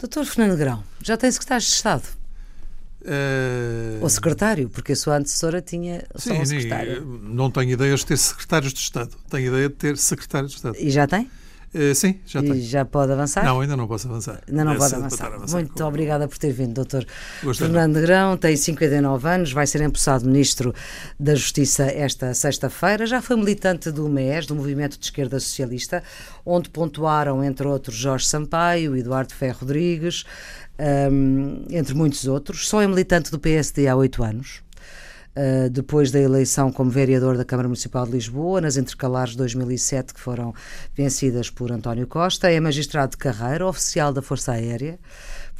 Doutor Fernando Grão, já tem secretário de Estado? Uh... Ou secretário, porque a sua antecessora tinha só Sim, um secretário. Não tenho ideias de ter secretários de Estado. Tenho ideia de ter secretário de Estado. E já tem? Uh, sim, já tem. já pode avançar? Não, ainda não posso avançar. Ainda não é pode avançar. avançar. Muito com... obrigada por ter vindo, doutor Fernando Grão. Tem 59 anos, vai ser empossado Ministro da Justiça esta sexta-feira. Já foi militante do MES, do Movimento de Esquerda Socialista, onde pontuaram, entre outros, Jorge Sampaio, Eduardo Ferro Rodrigues, um, entre muitos outros. Só é militante do PSD há oito anos. Uh, depois da eleição como vereador da Câmara Municipal de Lisboa, nas intercalares de 2007, que foram vencidas por António Costa. É magistrado de carreira, oficial da Força Aérea,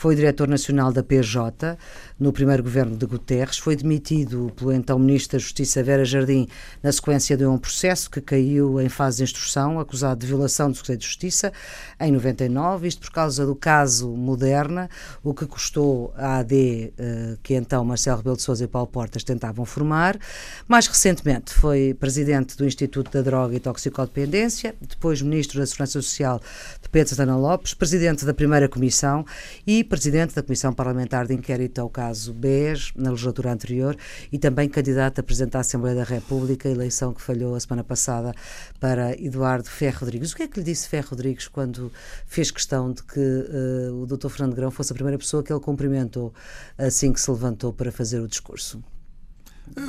foi diretor nacional da PJ no primeiro governo de Guterres, foi demitido pelo então Ministro da Justiça Vera Jardim na sequência de um processo que caiu em fase de instrução, acusado de violação do Segredo de Justiça, em 99, isto por causa do caso Moderna, o que custou à AD, eh, que então Marcelo Rebelo de Sousa e Paulo Portas tentavam formar. Mais recentemente foi presidente do Instituto da Droga e Toxicodependência, depois Ministro da Segurança Social de Pedro Santana Lopes, presidente da primeira comissão e presidente da Comissão Parlamentar de Inquérito ao caso BES, na legislatura anterior, e também candidato a presidente da Assembleia da República, eleição que falhou a semana passada para Eduardo Ferro Rodrigues. O que é que lhe disse Ferro Rodrigues quando fez questão de que uh, o Dr. Fernando Grão fosse a primeira pessoa que ele cumprimentou assim que se levantou para fazer o discurso?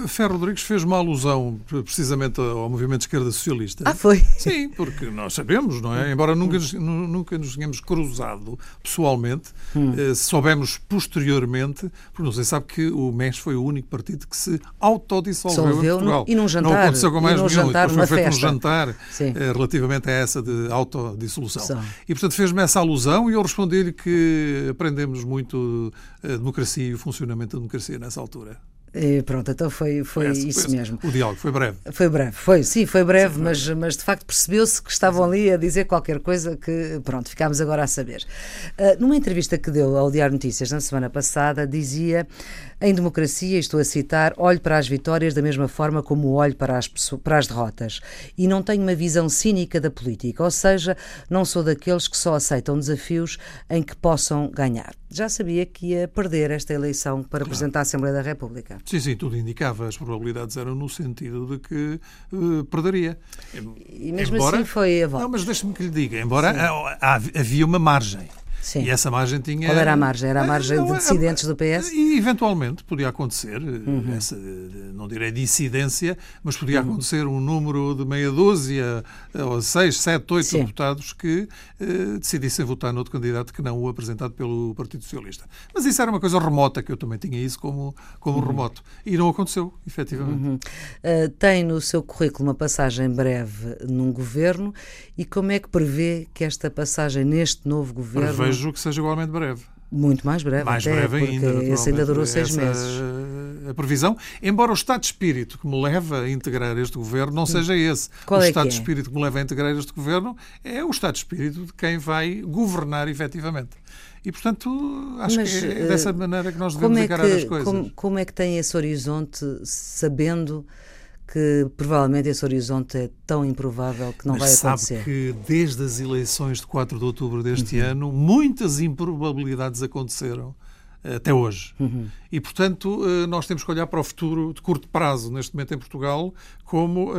Ferro Rodrigues fez uma alusão precisamente ao movimento de esquerda socialista. Ah, foi? Sim, porque nós sabemos, não é? Embora nunca, nunca nos tenhamos cruzado pessoalmente, hum. eh, soubemos posteriormente, porque não sei, sabe que o MES foi o único partido que se autodissolveu em Portugal. E num jantar. Não aconteceu com mais nenhum. Jantar, foi feito festa. um jantar eh, relativamente a essa de autodissolução. E, portanto, fez-me essa alusão e eu respondi-lhe que aprendemos muito a democracia e o funcionamento da democracia nessa altura. E pronto, então foi, foi, isso foi mesmo. O diálogo foi breve. Foi breve, foi, sim, foi breve, sim, mas, mas de facto percebeu-se que estavam ali a dizer qualquer coisa que, pronto, ficámos agora a saber. Uh, numa entrevista que deu ao Diário Notícias na semana passada, dizia em democracia, estou a citar, olho para as vitórias da mesma forma como olho para as, para as derrotas. E não tenho uma visão cínica da política, ou seja, não sou daqueles que só aceitam desafios em que possam ganhar. Já sabia que ia perder esta eleição para claro. representar a Assembleia da República. Sim, sim, tudo indicava. As probabilidades eram no sentido de que uh, perderia. E mesmo embora, assim foi a volta. Não, mas deixe-me que lhe diga, embora havia uma margem. Sim. E essa margem tinha. Qual era a margem? Era a margem não, de dissidentes do PS? E eventualmente podia acontecer, uhum. essa, não direi dissidência, mas podia uhum. acontecer um número de meia dúzia, ou seis, sete, oito Sim. deputados que eh, decidissem votar noutro candidato que não o apresentado pelo Partido Socialista. Mas isso era uma coisa remota, que eu também tinha isso como, como uhum. remoto. E não aconteceu, efetivamente. Uh, tem no seu currículo uma passagem breve num governo e como é que prevê que esta passagem neste novo governo vejo que seja igualmente breve. Muito mais breve, mais até, breve ainda. Esse ainda durou seis meses. A previsão, embora o estado de espírito que me leva a integrar este governo não seja esse. Qual o é estado é? de espírito que me leva a integrar este governo é o estado de espírito de quem vai governar efetivamente. E, portanto, acho Mas, que é dessa eh, maneira que nós devemos é encarar que, as coisas. Como, como é que tem esse horizonte sabendo que provavelmente esse horizonte é tão improvável que não Mas vai acontecer. Sabe que desde as eleições de 4 de outubro deste uhum. ano, muitas improbabilidades aconteceram eh, até hoje. Uhum. E, portanto, eh, nós temos que olhar para o futuro de curto prazo, neste momento em Portugal, como uh,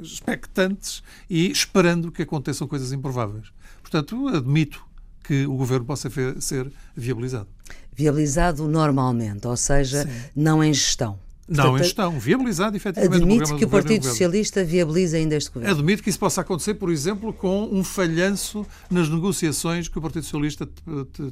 expectantes e esperando que aconteçam coisas improváveis. Portanto, admito que o governo possa ser viabilizado. Viabilizado normalmente, ou seja, Sim. não em gestão. Não em gestão, viabilizado efetivamente. Admite que o Partido Socialista viabiliza ainda este governo. Admite que isso possa acontecer, por exemplo, com um falhanço nas negociações que o Partido Socialista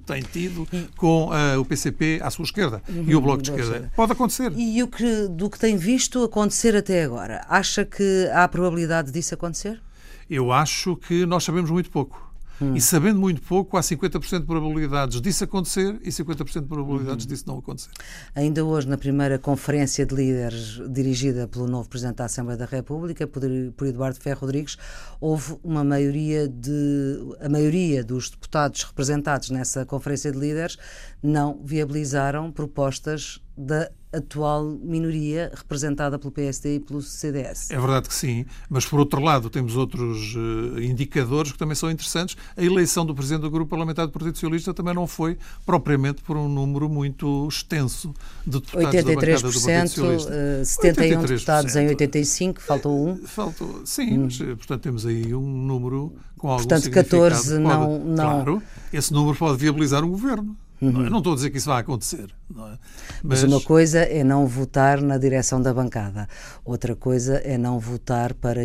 tem tido com uh, o PCP à sua esquerda uhum, e o Bloco de esquerda. Pode acontecer. E o que, do que tem visto acontecer até agora, acha que há probabilidade disso acontecer? Eu acho que nós sabemos muito pouco. Hum. E sabendo muito pouco, há 50% de probabilidades disso acontecer e 50% de probabilidades hum. disso não acontecer. Ainda hoje, na primeira conferência de líderes dirigida pelo novo Presidente da Assembleia da República, por, por Eduardo Ferro Rodrigues, houve uma maioria de. A maioria dos deputados representados nessa conferência de líderes não viabilizaram propostas da atual minoria representada pelo PSD e pelo CDS. É verdade que sim, mas por outro lado temos outros uh, indicadores que também são interessantes. A eleição do Presidente do Grupo Parlamentar do Partido Socialista também não foi propriamente por um número muito extenso de deputados 83%, da bancada do Partido Socialista. Uh, 71 83%. deputados em 85, faltou um. Faltou, sim, hum. mas portanto temos aí um número com algum Portanto, 14 não, pode, não... Claro, esse número pode viabilizar um governo. Uhum. Não, não, estou a dizer que isso vai acontecer. É? Mas... Mas... uma coisa é não votar na direção da bancada, outra coisa é não votar para,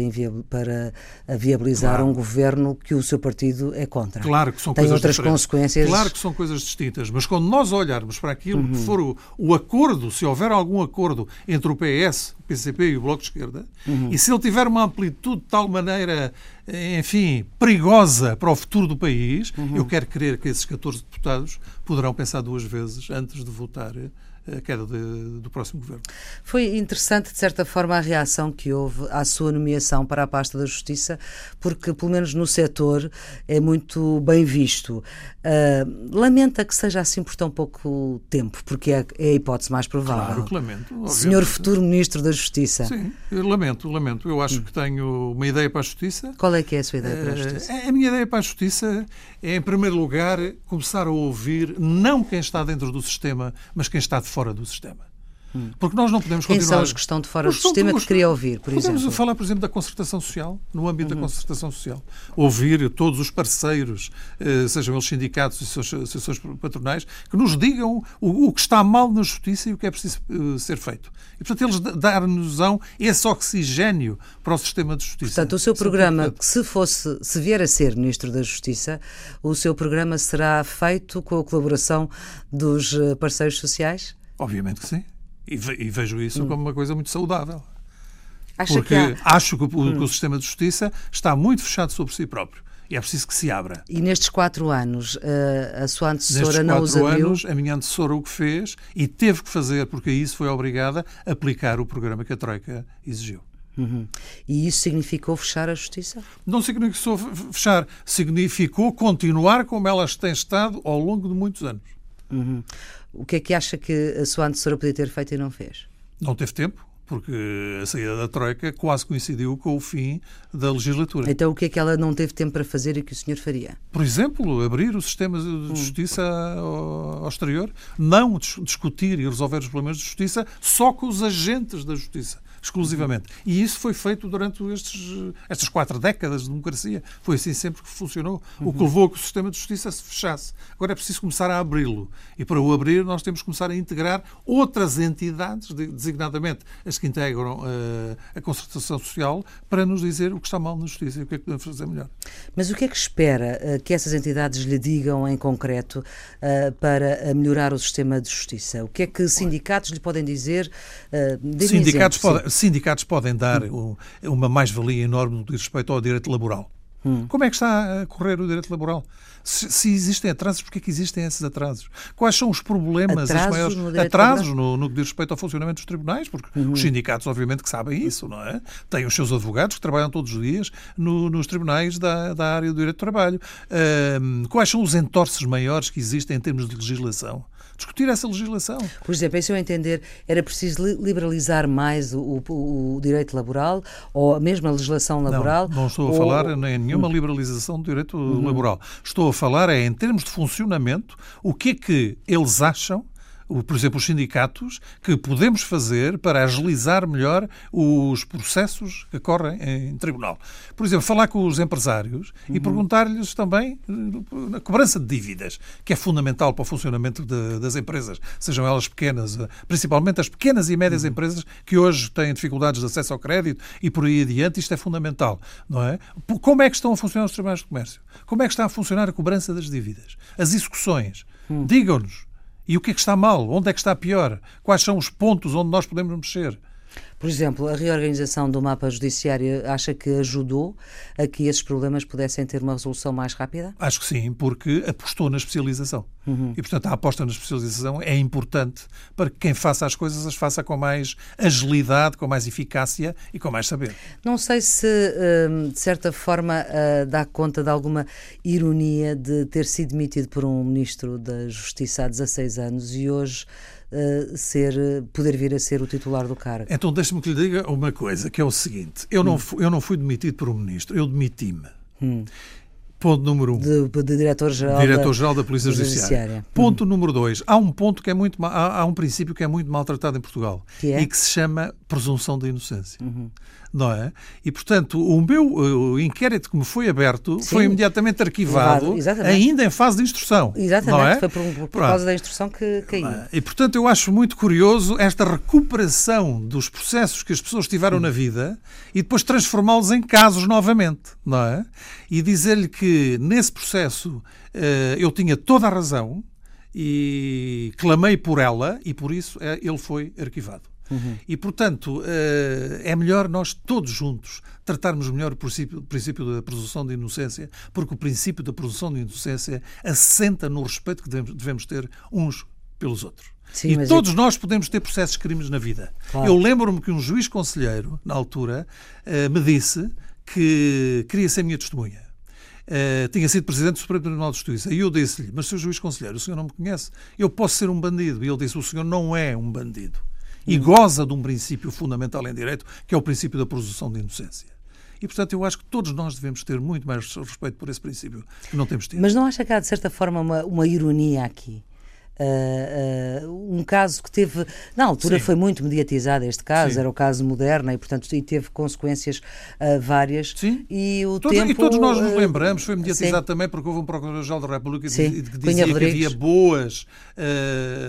para viabilizar claro. um governo que o seu partido é contra. Claro que são Tem coisas outras diferentes. consequências. Claro que são coisas distintas, mas quando nós olharmos para aquilo uhum. que for o, o, acordo, se houver algum acordo entre o PS, o PCP e o Bloco de Esquerda, uhum. e se ele tiver uma amplitude de tal maneira enfim, perigosa para o futuro do país, uhum. eu quero crer que esses 14 deputados poderão pensar duas vezes antes de votar voltar a queda de, do próximo governo. Foi interessante, de certa forma, a reação que houve à sua nomeação para a pasta da Justiça, porque, pelo menos no setor, é muito bem visto. Uh, lamenta que seja assim por tão pouco tempo, porque é, é a hipótese mais provável. Claro que lamento. Obviamente. Senhor futuro Ministro da Justiça. Sim, lamento, lamento. Eu acho hum. que tenho uma ideia para a Justiça. Qual é que é a sua ideia para a Justiça? Uh, a minha ideia para a Justiça é, em primeiro lugar, começar a ouvir não quem está dentro do sistema, mas quem está de fora do sistema. Porque nós não podemos Quem continuar... são os que estão de fora do sistema que queria ouvir, por podemos exemplo? Podemos falar, por exemplo, da concertação social, no âmbito uhum. da concertação social. Ouvir todos os parceiros, eh, sejam eles sindicatos e associações patronais, que nos digam o, que está mal na justiça e o que é preciso eh, ser feito. E, portanto, eles dar-nos esse oxigênio para o sistema de justiça. Portanto, o seu programa, se fosse, se vier a ser Ministro da Justiça, o seu programa será feito com a colaboração dos eh, parceiros sociais? Obviamente que sim. E, e vejo isso hum. como uma coisa muito saudável. Acha Porque que há... acho que o, hum. que o sistema de justiça está muito fechado sobre si próprio. E é preciso que se abra. E nestes quatro anos, eh, a sua antecessora nestes não os abriu? quatro anos, a minha antecessora o que fez, e teve que fazer, porque isso foi obrigada, a aplicar o programa que a Troika exigiu. Uhum. E isso significou fechar a justiça? Não significou fechar, significou continuar como ela tem estado ao longo de muitos anos. Uhum. O que é que acha que a sua antecessora podia ter feito e não fez? Não teve tempo, porque a saída da Troika quase coincidiu com o fim da legislatura. Então o que é que ela não teve tempo para fazer e que o senhor faria? Por exemplo, abrir o sistema de hum. justiça ao, exterior, não discutir e resolver os problemas de justiça só com os agentes da justiça exclusivamente. E isso foi feito durante estes, estas quatro décadas de democracia. Foi assim sempre que funcionou. O que levou a que o sistema de justiça se fechasse. Agora é preciso começar a abri-lo. E para o abrir, nós temos que começar a integrar outras entidades, designadamente as que integram uh, a concertação social, para nos dizer o que está mal na justiça e o que é que podemos fazer melhor. Mas o que é que espera uh, que essas entidades lhe digam em concreto uh, para melhorar o sistema de justiça? O que é que sindicatos lhe podem dizer? sindicatos, podem, sindicatos podem dar hum. uma mais-valia enorme no que diz respeito ao direito laboral. Hum. Como é que está a correr o direito laboral? Se, se existem atrasos, porquê é que existem esses atrasos? Quais são os problemas, atrasos os maiores no atrasos no, no, que diz respeito ao funcionamento dos tribunais? Porque uhum. os sindicatos, obviamente, que sabem isso, não é? Têm os seus advogados que trabalham todos os dias no, nos tribunais da, da área do direito do trabalho. Um, quais são os entorces maiores que existem em termos de legislação? Discutir essa legislação. Por exemplo, em seu entender, era preciso liberalizar mais o, o, o direito laboral ou mesmo a legislação laboral? Não, não estou a falar em nenhuma hum. liberalização do direito uhum. laboral. Estou a falar é, em termos de funcionamento, o que é que eles acham por exemplo, os sindicatos, que podemos fazer para agilizar melhor os processos que correm em tribunal. Por exemplo, falar com os empresários uhum. e perguntar-lhes também eh, a cobrança de dívidas, que é fundamental para o funcionamento de, das empresas, sejam elas pequenas, eh, principalmente as pequenas e médias uhum. empresas que hoje têm dificuldades de acesso ao crédito e por aí adiante, isto é fundamental, não é? Como é que estão a funcionar os tribunais de comércio? Como é que está a funcionar a cobrança das dívidas? As execuções? Uhum. Digam-nos. E o que é que está mal? Onde é que está pior? Quais são os pontos onde nós podemos mexer? Por exemplo, a reorganização do mapa judiciário acha que ajudou a que esses problemas pudessem ter uma resolução mais rápida? Acho que sim, porque apostou na especialização. Uhum. E, portanto, a aposta na especialização é importante para que quem faça as coisas as faça com mais agilidade, com mais eficácia e com mais saber. Não sei se, hum, de certa forma, uh, dá conta de alguma ironia de ter sido demitido por um ministro da Justiça há 16 anos e hoje uh, ser, poder vir a ser o titular do cargo. Então deixe-me que lhe diga uma coisa, que é o seguinte: eu, hum. não, fui, eu não fui demitido por um ministro, eu demiti-me. Hum. Ponto número um. De, de Diretor-Geral Diretor da, da, Polícia Judiciária. Judiciária. Ponto uhum. número dois. Há um ponto que é muito há, há, um princípio que é muito maltratado em Portugal que é? e que se chama presunção de inocência. Uhum não é? E, portanto, o meu o inquérito que me foi aberto Sim. foi imediatamente arquivado, ainda em fase de instrução. Exatamente, não é? foi por, por causa da instrução que caiu. E, portanto, eu acho muito curioso esta recuperação dos processos que as pessoas tiveram hum. na vida e depois transformá-los em casos novamente, não é? E dizer-lhe que nesse processo eh, eu tinha toda a razão e clamei por ela e por isso eh, ele foi arquivado. Uhum. E, portanto, eh, é melhor nós todos juntos tratarmos melhor o princípio, o princípio da presunção de inocência, porque o princípio da presunção de inocência assenta no respeito que devemos, ter uns pelos outros. Sim, e todos é... nós podemos ter processos de crimes na vida. Claro. Eu lembro-me que um juiz conselheiro, na altura, eh, me disse que queria ser minha testemunha. Uh, tinha sido presidente do Supremo Tribunal de Justiça. E eu disse-lhe: Mas, Sr. Juiz Conselheiro, o senhor não me conhece. Eu posso ser um bandido. E ele disse: O senhor não é um bandido e goza de um princípio fundamental em direito, que é o princípio da presunção de inocência. E, portanto, eu acho que todos nós devemos ter muito mais respeito por esse princípio que não temos tido. Mas não acha que há, de certa forma, uma, uma ironia aqui? Uh, uh, um caso que teve, na altura Sim. foi muito mediatizado este caso, Sim. era o caso Moderna e portanto e teve consequências uh, várias Sim. e o Todo, tempo... E todos nós nos lembramos, foi mediatizado também porque houve um Procurador-Geral da República que, que dizia que havia boas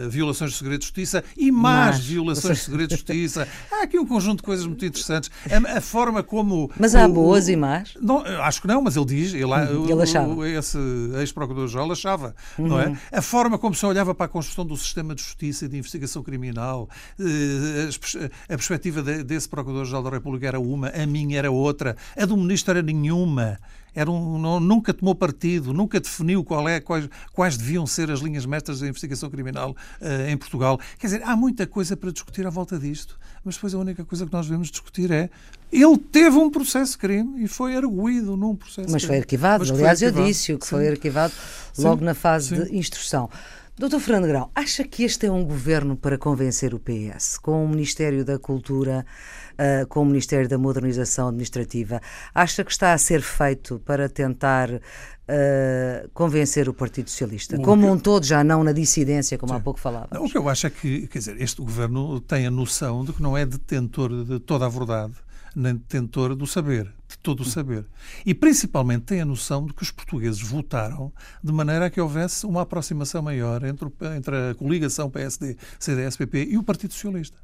violações de segredo de justiça e más Mas, violações de segredo de justiça. Há aqui um conjunto de coisas muito interessantes. A, a forma como... Mas há o, boas e más? Não, acho que não, mas ele diz, ele, hum, ele achava. esse ex-Procurador-Geral achava, uhum. não é? Uhum. A forma como se olhava para a construção do sistema de justiça e de investigação criminal. Eh, a perspectiva desse Procurador-Geral da República era uma, a minha era outra, a do Ministro era nenhuma. Era um, nunca tomou partido, nunca definiu qual é, quais, quais deviam ser as linhas mestras da investigação criminal uh, em Portugal. Quer dizer, há muita coisa para discutir à volta disto, mas depois a única coisa que nós devemos discutir é ele teve um processo de crime e foi arguído num processo Mas foi arquivado, mas aliás, foi arquivado. eu disse que Sim. foi arquivado logo Sim. na fase Sim. de instrução. Doutor Fernando Grão, acha que este é um governo para convencer o PS, com o Ministério da Cultura, uh, com o Ministério da Modernização Administrativa? Acha que está a ser feito para tentar uh, convencer o Partido Socialista, o como que... um todo, já não na dissidência, como Sim. há pouco falava? O que eu acho é que, quer dizer, este governo tem a noção de que não é detentor de toda a verdade nem detentor do saber, de todo o saber. E principalmente tem a noção de que os portugueses votaram de maneira a que houvesse uma aproximação maior entre, entre a coligação PSD, CDS-PP e o Partido Socialista.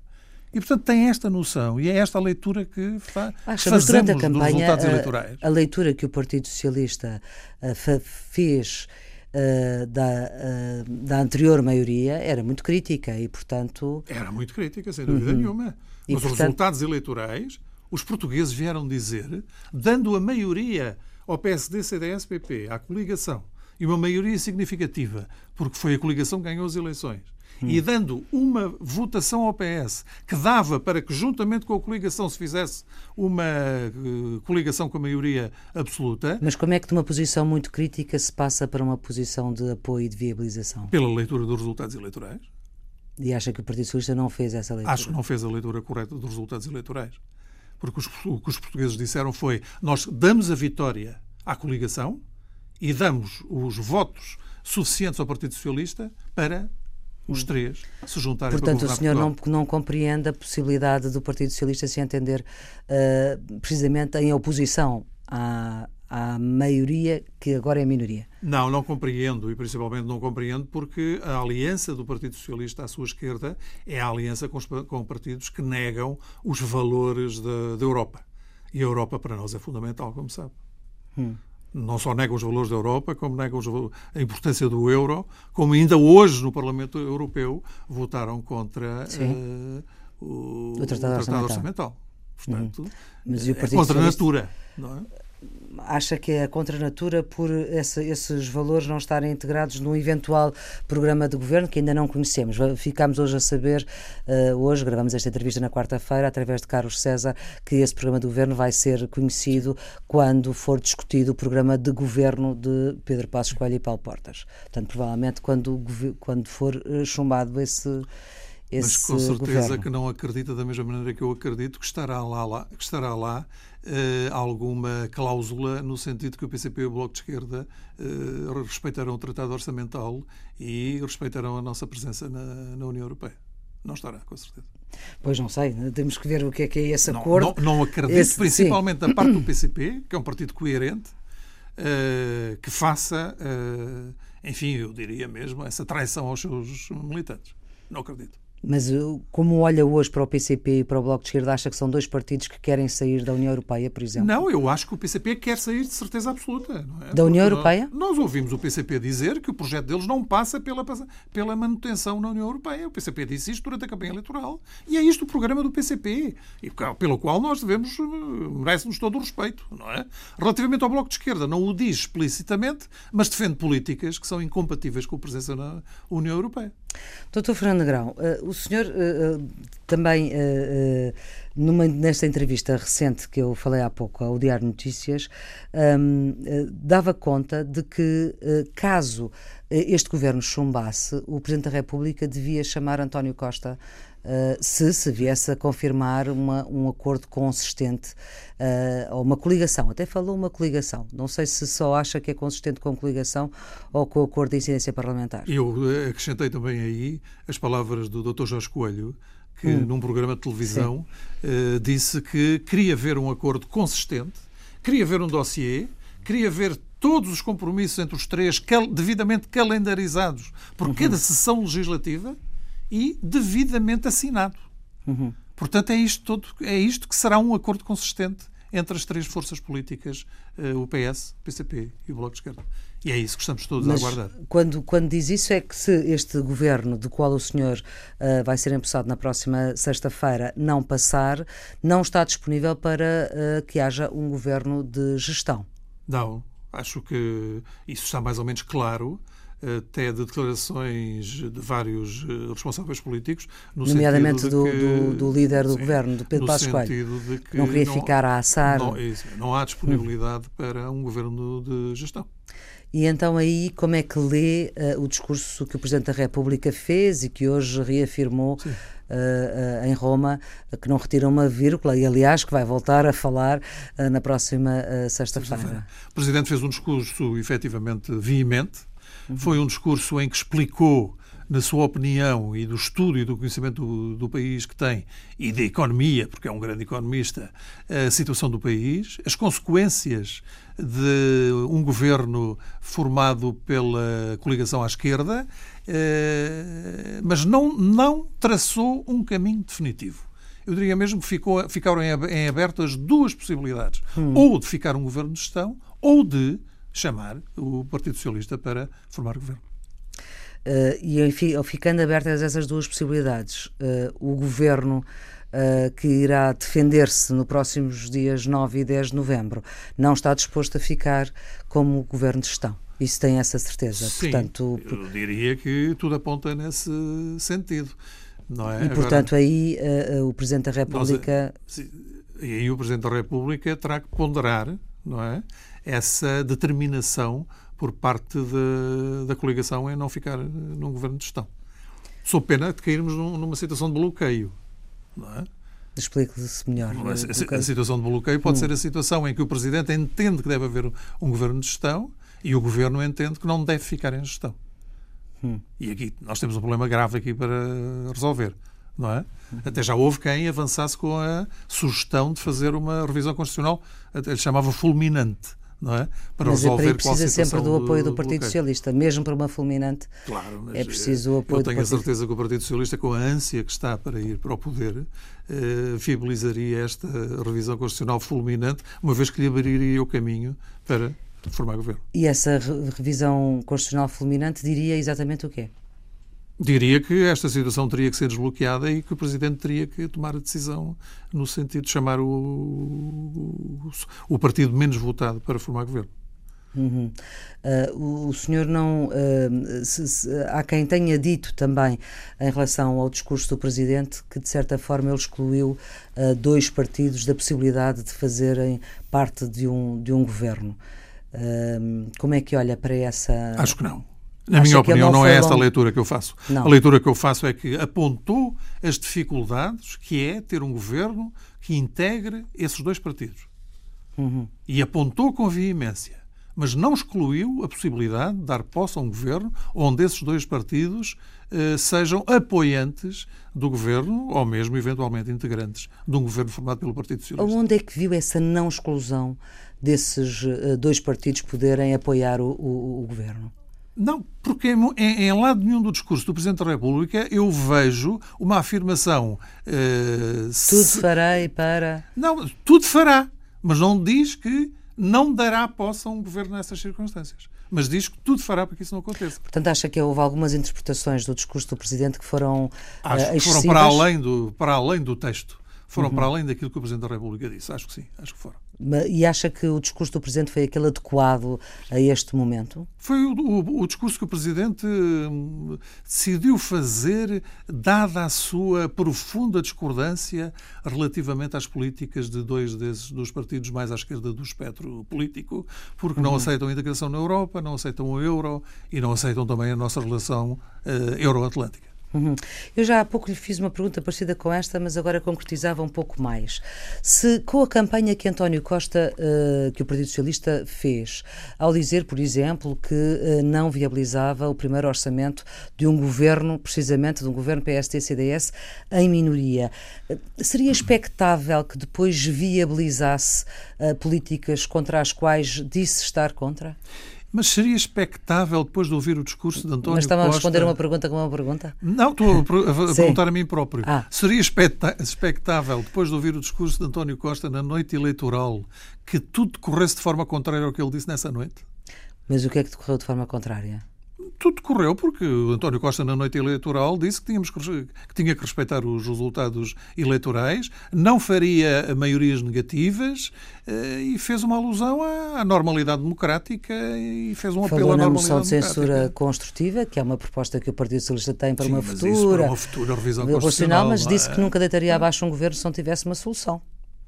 E, portanto, tem esta noção e é esta a leitura que fa Acha, fazemos a campanha, dos resultados eleitorais. A, a, leitura que o Partido Socialista uh, fez uh, da, uh, da anterior maioria era muito crítica e, portanto... Era muito crítica, sem dúvida uhum. nenhuma. Mas os resultados eleitorais os portugueses vieram dizer, dando a maioria ao PSD, CDS, PP, à coligação, e uma maioria significativa, porque foi a coligação que ganhou as eleições, hum. e dando uma votação ao PS que dava para que, juntamente com a coligação, se fizesse uma uh, coligação com a maioria absoluta. Mas como é que de uma posição muito crítica se passa para uma posição de apoio e de viabilização? Pela leitura dos resultados eleitorais. E acha que o Partido Socialista não fez essa leitura? Acho que não fez a leitura correta dos resultados eleitorais porque os, o que os portugueses disseram foi: nós damos a vitória à coligação e damos os votos suficientes ao Partido Socialista para os três se juntarem Portanto, para o senhor não, não compreende a possibilidade do Partido Socialista se entender uh, precisamente em oposição à, à maioria que agora é minoria. Não, não compreendo e principalmente não compreendo porque a aliança do Partido Socialista à sua esquerda é a aliança com, os, com partidos que negam os valores da, da Europa. E a Europa para nós é fundamental, como sabe. Hum. Não só negam os valores da Europa, como negam a importância do euro, como ainda hoje no Parlamento Europeu votaram contra uh, o, o, Tratado, o Tratado Orçamental. Orçamental. Portanto, hum. Mas é contra a natura. Não é? Acha que é contra a natura por esse, esses valores não estarem integrados num eventual programa de governo que ainda não conhecemos. Ficámos hoje a saber, uh, hoje gravamos esta entrevista na quarta-feira, através de Carlos César, que esse programa de governo vai ser conhecido quando for discutido o programa de governo de Pedro Passos Coelho e Paulo Portas. Portanto, provavelmente quando, quando for eh, chumbado esse esse Mas com certeza governo. que não acredita da mesma maneira que eu acredito que estará lá, lá que estará lá uh, alguma cláusula no sentido que o PCP e o Bloco de Esquerda uh, respeitarão o Tratado Orçamental e respeitarão a nossa presença na, na União Europeia. Não estará, com certeza. Pois não sei, temos que ver o que é que é esse acordo. Não, não, não acredito, esse, principalmente sim. da parte do PCP, que é um partido coerente, uh, que faça, uh, enfim, eu diria mesmo, essa traição aos seus militantes. Não acredito. Mas como olha hoje para o PCP e para o Bloco de Esquerda, acha que são dois partidos que querem sair da União Europeia, por exemplo? Não, eu acho que o PCP quer sair de certeza absoluta. É? Da União Europeia? Nós, nós, ouvimos o PCP dizer que o projeto deles não passa pela, pela manutenção na União Europeia. O PCP disse isto durante a campanha eleitoral. E é isto o programa do PCP, e pelo qual nós devemos, eh, merece-nos todo o respeito. Não é? Relativamente ao Bloco de Esquerda, não o diz explicitamente, mas defende políticas que são incompatíveis com a presença na União Europeia. Doutor Fernando Grão, uh, o senhor uh, também, uh, numa, nesta entrevista recente que eu falei há pouco ao Diário Notícias, um, dava conta de que, caso este governo chumbasse, o Presidente da República devia chamar António Costa Uh, se se viesse a confirmar uma, um acordo consistente uh, ou uma coligação. Até falou uma coligação. Não sei se só acha que é consistente com a coligação ou com o acordo de incidência parlamentar. Eu eh, acrescentei também aí as palavras do Dr. Jorge Coelho, que hum. num programa de televisão uh, disse que queria ver um acordo consistente, queria ver um dossiê, queria ver todos os compromissos entre os três cal devidamente calendarizados por uhum. cada sessão legislativa e devidamente assinado. Uhum. Portanto, é isto, todo, é isto que será um acordo consistente entre as três forças políticas, uh, o PS, o PCP e o Bloco de Esquerda. E é isso que estamos todos Mas a aguardar. Quando, quando diz isso, é que se este governo, do qual o senhor uh, vai ser empossado na próxima sexta-feira, não passar, não está disponível para uh, que haja um governo de gestão? Não. Acho que isso está mais ou menos claro até de declarações de vários eh, responsáveis políticos. No Nomeadamente do, que, do, do, líder do sim, governo, do Pedro Passos Coelho. Que não queria não, ficar a assar. Não, isso, não há disponibilidade hum. para um governo de gestão. E então aí como é que lê uh, o discurso que o Presidente da República fez e que hoje reafirmou uh, uh, em Roma, que não retira uma vírgula e aliás que vai voltar a falar na próxima sexta-feira? O Presidente fez um discurso efetivamente veemente, foi um discurso em que explicou, na sua opinião e do estudo e do conhecimento do, do, país que tem e da economia, porque é um grande economista, a situação do país, as consequências de um governo formado pela coligação à esquerda, eh, mas não, não traçou um caminho definitivo eu diria mesmo que ficou, ficaram em aberto as duas possibilidades. Hum. Ou de ficar um governo de gestão, ou de chamar o Partido Socialista para formar governo. Uh, e enfim, ficando abertas essas duas possibilidades, uh, o governo uh, que irá defender-se nos próximos dias 9 e 10 de novembro não está disposto a ficar como governo de gestão. Isso tem essa certeza. Sim, portanto, eu diria que tudo aponta nesse sentido. Não é? E, portanto, Agora, aí o Presidente da República. Nós, e aí o Presidente da República terá que ponderar não é? Essa determinação por parte de, da coligação em não ficar num governo de gestão. Sou pena de cairmos numa situação de bloqueio. Não é? Explique-se melhor. A, a, a, situação de bloqueio pode hum. ser a situação em que o Presidente entende que deve haver um governo de gestão e o Governo entende que não deve ficar em gestão. Hum. E aqui nós temos um problema grave aqui para resolver. Não é? Até já houve quem avançasse com a sugestão de fazer uma revisão constitucional, ele chamava fulminante não é? Para mas resolver precisa sempre do apoio do, do Partido Socialista, mesmo para uma fulminante. Claro, é preciso o apoio. Eu tenho a certeza que o Partido Socialista, com a ânsia que está para ir para o poder, eh, viabilizaria esta revisão constitucional fulminante, uma vez que lhe abriria o caminho para formar governo. E essa revisão constitucional fulminante diria exatamente o quê? Diria que esta situação teria que ser desbloqueada e que o Presidente teria que tomar a decisão no sentido de chamar o, o, o partido menos votado para formar governo. Uhum. Uh, o senhor não. Uh, se, se, há quem tenha dito também, em relação ao discurso do Presidente, que de certa forma ele excluiu uh, dois partidos da possibilidade de fazerem parte de um, de um governo. como é que olha para essa. Acho que não. Na minha opinião, não, não é esta a leitura que eu faço. Não. A leitura que eu faço é que apontou as dificuldades que é ter um governo que integre esses dois partidos. Uhum. E apontou com veemência, mas não excluiu a possibilidade de dar posse a um governo onde esses dois partidos eh, sejam apoiantes do governo ou mesmo, eventualmente, integrantes de um governo formado pelo Partido Socialista. Onde é que viu essa não exclusão desses uh, dois partidos poderem apoiar o, o, o governo? Não, porque em, em, lado nenhum do discurso do Presidente da República eu vejo uma afirmação. Uh, tudo se... farei para. Não, tudo fará, mas não diz que não dará posse a um governo nessas circunstâncias. Mas diz que tudo fará para que isso não aconteça. Portanto, acha que houve algumas interpretações do discurso do Presidente que foram. Acho uh, que foram para além do, para além do texto. Foram uhum. para além daquilo que o Presidente da República disse. Acho que sim, acho que foram. E acha que o discurso do Presidente foi aquele adequado a este momento? Foi o, o, o, discurso que o Presidente hum, decidiu fazer, dada a sua profunda discordância relativamente às políticas de dois desses, dos partidos mais à esquerda do espectro político, porque não uhum. aceitam a integração na Europa, não aceitam o euro e não aceitam também a nossa relação uh, euroatlântica. Uhum. Eu já há pouco lhe fiz uma pergunta parecida com esta, mas agora concretizava um pouco mais. Se com a campanha que António Costa, uh, que o Partido Socialista fez, ao dizer, por exemplo, que uh, não viabilizava o primeiro orçamento de um governo, precisamente de um governo PSD-CDS, em minoria, uh, seria expectável que depois viabilizasse políticas contra as quais disse estar contra? Mas seria expectável, depois de ouvir o discurso de António Costa... Mas estava a responder uma pergunta com uma pergunta? Não, estou a, perguntar a mim próprio. Ah. Seria expectável, depois de ouvir o discurso de António Costa na noite eleitoral, que tudo decorresse de forma contrária ao que ele disse nessa noite? Mas o que é que decorreu de forma contrária? Tudo correu porque o António Costa, na noite eleitoral, disse que, tínhamos que, que tinha que respeitar os resultados eleitorais, não faria maiorias negativas eh, e fez uma alusão à, normalidade democrática e fez um apelo Falou à normalidade democrática. moção de censura construtiva, que é uma proposta que o Partido Socialista tem para Sim, uma futura, para uma futura revisão constitucional. Mas disse que nunca deitaria abaixo um governo se não tivesse uma solução.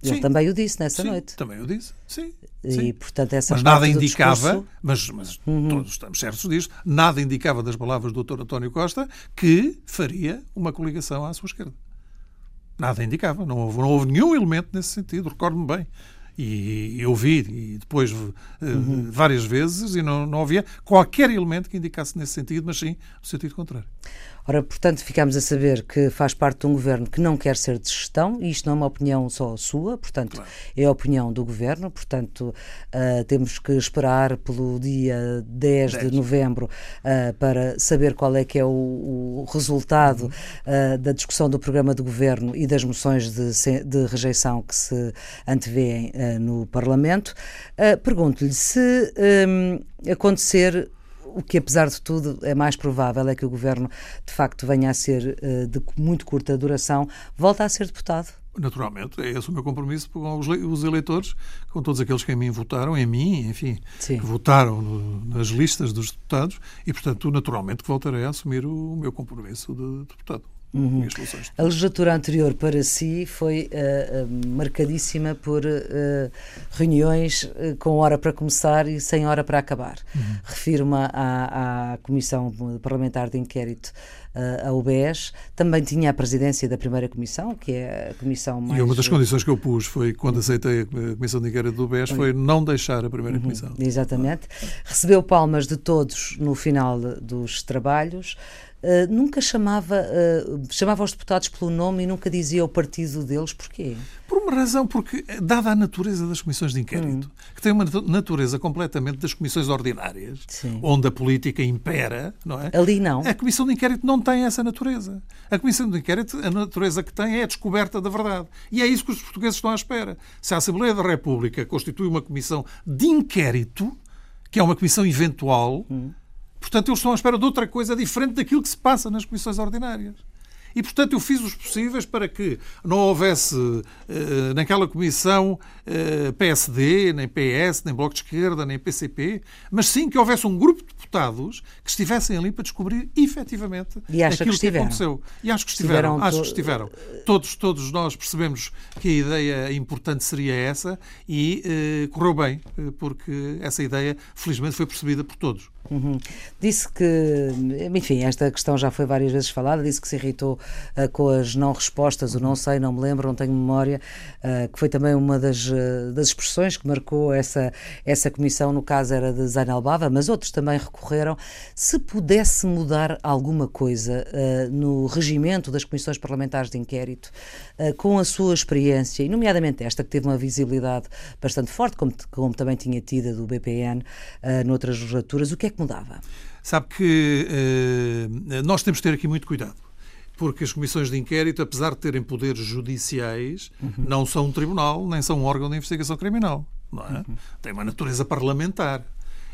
Ele também o disse nessa sim, noite. Também o disse, sim. E, sim. portanto, essa mas nada indicava, discurso... mas, mas uhum. todos estamos certos disso, nada indicava das palavras do Dr. António Costa que faria uma coligação à sua esquerda. Nada indicava, não houve, não houve nenhum elemento nesse sentido, recordo-me bem. E eu vi e depois eh, uhum. várias vezes e não, não havia qualquer elemento que indicasse nesse sentido, mas sim no sentido contrário. Ora, portanto, ficamos a saber que faz parte de um governo que não quer ser de gestão, e isto não é uma opinião só sua, portanto, claro. é a opinião do governo, portanto, uh, temos que esperar pelo dia 10, 10. de novembro uh, para saber qual é que é o, o resultado uh, da discussão do programa de governo e das moções de, de rejeição que se antevêem no Parlamento. Pergunto-lhe se um, acontecer o que, apesar de tudo, é mais provável é que o governo, de facto, venha a ser uh, de muito curta duração, volta a ser deputado. Naturalmente, é esse o meu compromisso com os eleitores, com todos aqueles que em mim votaram, em mim, enfim, Sim. que votaram no, nas listas dos deputados e, portanto, naturalmente que voltarei a assumir o meu compromisso de deputado. Uhum. A legislatura anterior para si foi uh, uh, marcadíssima por uh, reuniões com hora para começar e sem hora para acabar. Uhum. Refiro-me à, à, Comissão Parlamentar de Inquérito, a UBS, também tinha a presidência da primeira comissão, que é a comissão mais... E uma das condições que eu pus foi, quando aceitei a Comissão de Inquérito do UBS, foi não deixar a primeira uhum. comissão. Exatamente. Recebeu palmas de todos no final dos trabalhos. Uh, nunca chamava, uh, chamava os deputados pelo nome e nunca dizia o partido deles. Porquê? Por uma razão, porque, dada a natureza das comissões de inquérito, hum. que tem uma natureza completamente das comissões ordinárias, Sim. onde a política impera, não é? Ali não. A comissão de inquérito não tem essa natureza. A comissão de inquérito, a natureza que tem é a descoberta da verdade. E é isso que os portugueses estão à espera. Se a Assembleia da República constitui uma comissão de inquérito, que é uma comissão eventual, hum Portanto, eles estão à espera de outra coisa diferente daquilo que se passa nas comissões ordinárias. E, portanto, eu fiz os possíveis para que não houvesse uh, naquela comissão uh, PSD, nem PS, nem Bloco de Esquerda, nem PCP, mas sim que houvesse um grupo de deputados que estivessem ali para descobrir efetivamente aquilo que, que, aconteceu. E acho que estiveram. estiveram acho que estiveram. Todos, todos nós percebemos que a ideia importante seria essa e uh, correu bem, porque essa ideia, felizmente, foi percebida por todos. Uhum. Disse que, enfim, esta questão já foi várias vezes falada, disse que se irritou uh, com as não respostas, o não sei, não me lembro, não tenho memória, uh, que foi também uma das, uh, das expressões que marcou essa, essa comissão, no caso era de Zainal Bava, mas outros também recorreram. Se pudesse mudar alguma coisa no regimento das comissões parlamentares de inquérito, com a sua experiência, e nomeadamente esta que teve uma visibilidade bastante forte, como, como também tinha tido do BPN noutras legislaturas, o que é que mudava? Sabe que uh, nós temos de ter aqui muito cuidado. Porque as comissões de inquérito, apesar de terem poderes judiciais, uhum. não são um tribunal, nem são um órgão de investigação criminal. Não é? Uhum. Tem uma natureza parlamentar.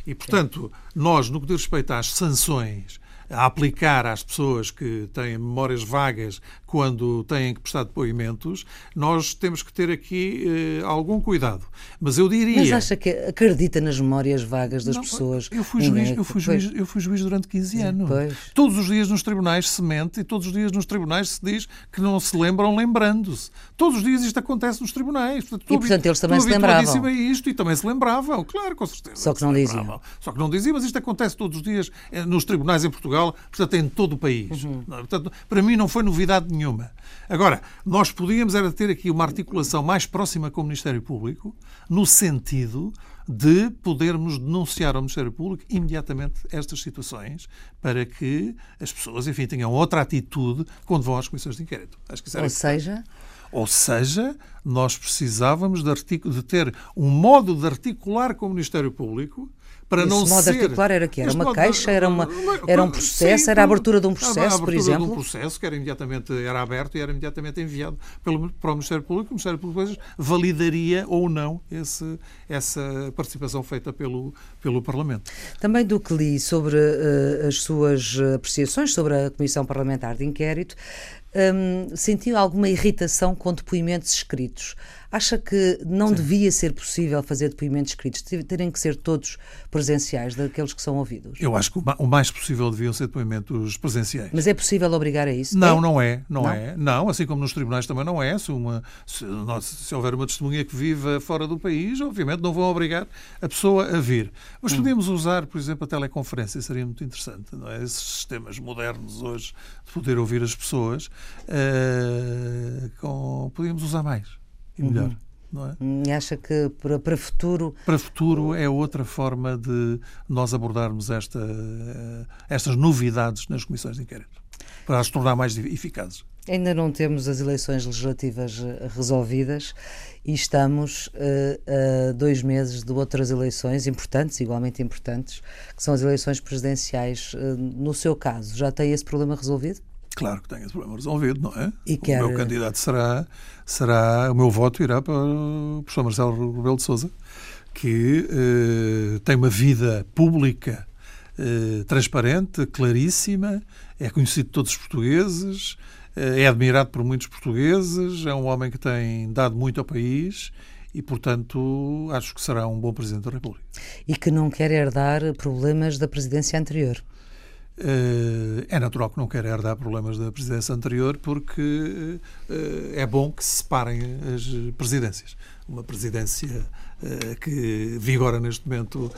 E, portanto, nós, no que diz respeito às sanções a aplicar às pessoas que têm memórias vagas quando têm que prestar depoimentos, nós temos que ter aqui eh, algum cuidado. Mas eu diria. Mas acha que acredita nas memórias vagas das não, pessoas? Eu fui, juiz, eu, fui juiz, eu fui juiz durante 15 anos. Pois. Todos os dias nos tribunais se mente e todos os dias nos tribunais se diz que não se lembram lembrando-se. Todos os dias isto acontece nos tribunais. Portanto, e, portanto, eles também se lembravam. a isto e também se lembravam, claro, com certeza. Só que não diziam. Só que não diziam, mas isto acontece todos os dias eh, nos tribunais em Portugal, portanto, em todo o país. Uhum. Portanto, para mim não foi novidade nenhuma. Agora, nós podíamos era ter aqui uma articulação mais próxima com o Ministério Público, no sentido de podermos denunciar ao Ministério Público imediatamente estas situações para que as pessoas, enfim, tenham outra atitude quando vão às comissões de inquérito. Acho que isso Ou seja... Ou seja, nós precisávamos de, de, ter um modo de articular com o Ministério Público para Esse não modo ser... articular era que era uma queixa, era, uma, era um processo, sim, era a abertura de um processo, por exemplo? de um processo que era imediatamente era aberto e era imediatamente enviado pelo, para o Ministério Público. O Ministério Público validaria ou não esse, essa participação feita pelo, pelo Parlamento. Também do que li sobre uh, as suas apreciações sobre a Comissão Parlamentar de Inquérito, um, sentiu alguma irritação com depoimentos escritos. Acha que não Sim. devia ser possível fazer depoimentos escritos? Terem que ser todos presenciais, daqueles que são ouvidos? Eu acho que o mais possível deviam ser depoimentos presenciais. Mas é possível obrigar a isso? Não, é? não é. Não, não, é. Não, assim como nos tribunais também não é. Se, uma, se, se, houver uma testemunha que viva fora do país, obviamente não vão obrigar a pessoa a vir. Mas hum. podemos usar, por exemplo, a teleconferência, seria muito interessante. Não é? Esses sistemas modernos hoje de poder ouvir as pessoas, uh, com, podíamos usar mais e melhor. Uhum. Não é? Hum, e acha que para, para futuro. Para futuro é outra forma de nós abordarmos esta, estas novidades nas comissões de inquérito, para as tornar mais eficazes. Ainda não temos as eleições legislativas eh, resolvidas e estamos uh, a dois meses de outras eleições importantes, igualmente importantes, que são as eleições presidenciais. Uh, no seu caso, já tem esse problema resolvido? Claro que tenho esse problema resolvido, não é? E quer... O meu candidato será, será, o meu voto irá para o professor Marcelo Rebelo de Sousa, que eh, tem uma vida pública eh, transparente, claríssima, é conhecido de todos os portugueses, eh, é admirado por muitos portugueses, é um homem que tem dado muito ao país e, portanto, acho que será um bom Presidente da República. E que não quer herdar problemas da presidência anterior. Eh, é natural que não queira herdar problemas da presidência anterior, porque eh, é bom que se separem as presidências. Uma presidência eh, que vigora neste momento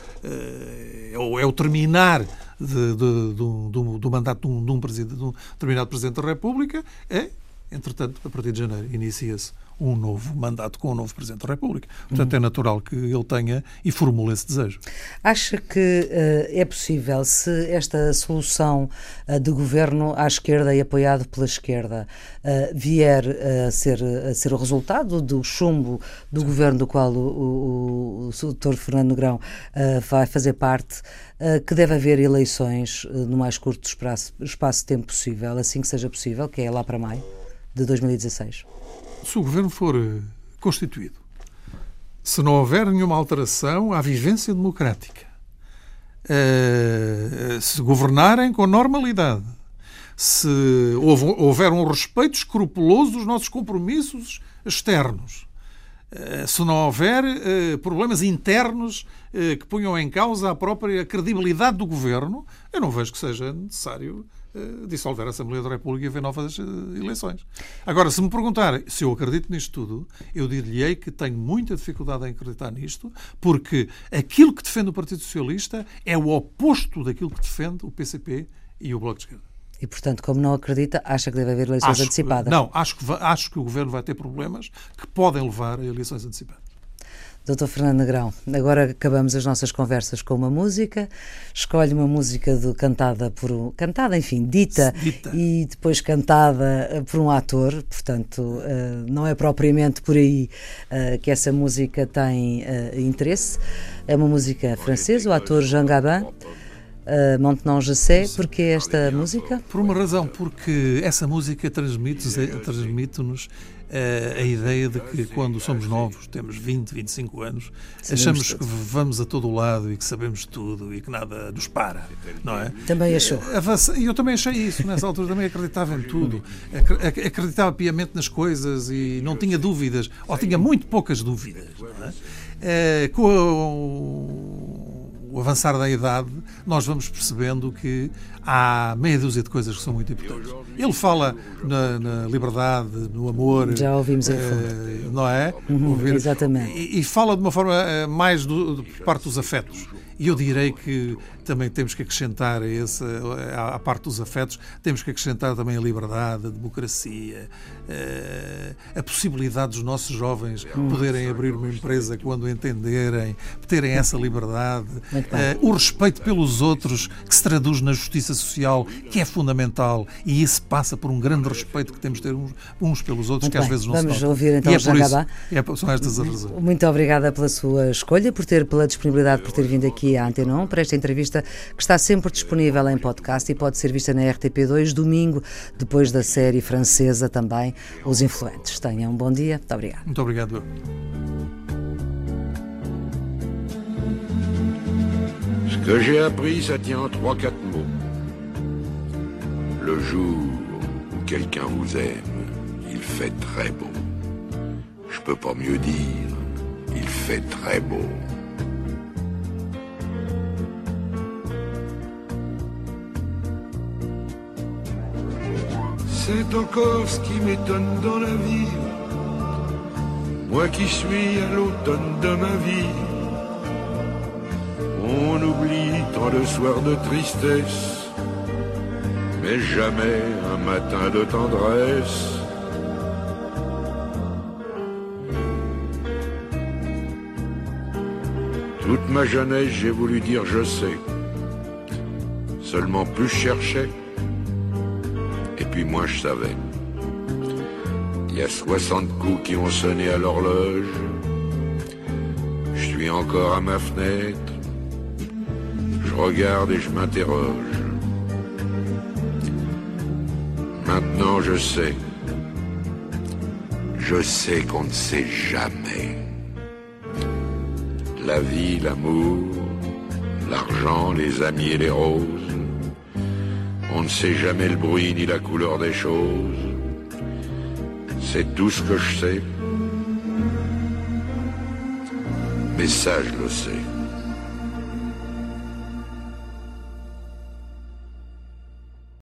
é o terminar de, de, do, do, mandato de um, de, um de um determinado Presidente da República, é, entretanto, a partir de janeiro, inicia-se um novo mandato com um novo Presidente da República. Portanto, uhum. é natural que ele tenha e formule esse desejo. Acha que uh, é possível, se esta solução uh, de governo à esquerda e apoiado pela esquerda uh, vier a ser, a ser o resultado do chumbo do Sim. governo do qual o, o, o, Dr. Fernando Grão vai fazer parte, que deve haver eleições no mais curto espaço, espaço de tempo possível, assim que seja possível, que é lá para maio de 2016? Se o governo for eh, constituído, se não houver nenhuma alteração à vivência democrática, eh, se governarem com normalidade, se houver um respeito escrupuloso dos nossos compromissos externos, Eh, se não houver problemas internos que ponham em causa a própria credibilidade do governo, eu não vejo que seja necessário dissolver a Assembleia da República e haver novas eleições. Agora, se me perguntar se eu acredito nisto tudo, eu dir-lhe-ei que tenho muita dificuldade em acreditar nisto, porque aquilo que defende o Partido Socialista é o oposto daquilo que defende o PCP e o Bloco de Esquerda. E, portanto, como não acredita, acha que deve haver eleições acho, antecipadas? Não, acho que, acho que o Governo vai ter problemas que podem levar a eleições antecipadas. Doutor Fernando Negrão, agora acabamos as nossas conversas com uma música. Escolhe uma música do, cantada por cantada, enfim, dita, dita, e depois cantada eh, por um ator. Portanto, uh, não é propriamente por aí uh, que essa música tem uh, interesse. É uma música francesa, o ator Jean Gabin uh, Montenon Jessé. Porquê esta música? Por uma razão, porque essa música transmite-nos transmite a ideia de que quando somos novos, temos 20, 25 anos, achamos que vamos a todo o lado e que sabemos tudo e que nada nos para, não é? Também achou. E eu também achei isso, nessa altura também acreditava em tudo, acreditava piamente nas coisas e não tinha dúvidas, ou tinha muito poucas dúvidas, é? Uh, com o avançar da idade, nós vamos percebendo que há meia dúzia de coisas que são muito importantes. Ele fala na, na liberdade, no amor. Já ouvimos em uh, Não é? Uhum, exatamente. E, e, fala de uma forma uh, mais do, do, por parte dos afetos. E eu direi que também temos que acrescentar esse, à parte dos afetos, temos que acrescentar também a liberdade, a democracia, eh, a possibilidade dos nossos jovens poderem abrir uma empresa quando entenderem, terem essa liberdade, eh, o respeito pelos outros que se traduz na justiça social, que é fundamental, e isso passa por um grande respeito que temos de ter uns, uns pelos outros, Muito que bem. às vezes não Vamos se nota. ouvir então e é por isso, é, são estas as razões. Muito obrigada pela sua escolha, por ter, pela disponibilidade, por ter vindo aqui à Antena 1 para esta entrevista que está sempre disponível em podcast e pode ser vista na RTP2 domingo, depois da série francesa também, Os Influentes. Tenham um bom dia. Muito obrigado. Muito obrigado. Ce que j'ai appris, ça tient en trois, quatre mots. Le jour où quelqu'un vous aime, il fait très beau. Je peux pas mieux dire, il fait très beau. C'est encore ce qui m'étonne dans la vie. Moi qui suis à l'automne de ma vie. On oublie tant de soirs de tristesse, mais jamais un matin de tendresse. Toute ma jeunesse, j'ai voulu dire je sais. Seulement plus je cherchais, puis moi je savais. Il y a 60 coups qui ont sonné à l'horloge. Je suis encore à ma fenêtre. Je regarde et je m'interroge. Maintenant je sais. Je sais qu'on ne sait jamais. La vie, l'amour, l'argent, les amis et les roses on ne sait jamais le bruit ni la couleur des choses. C'est tout ce que je sais. Mais ça, je le sais.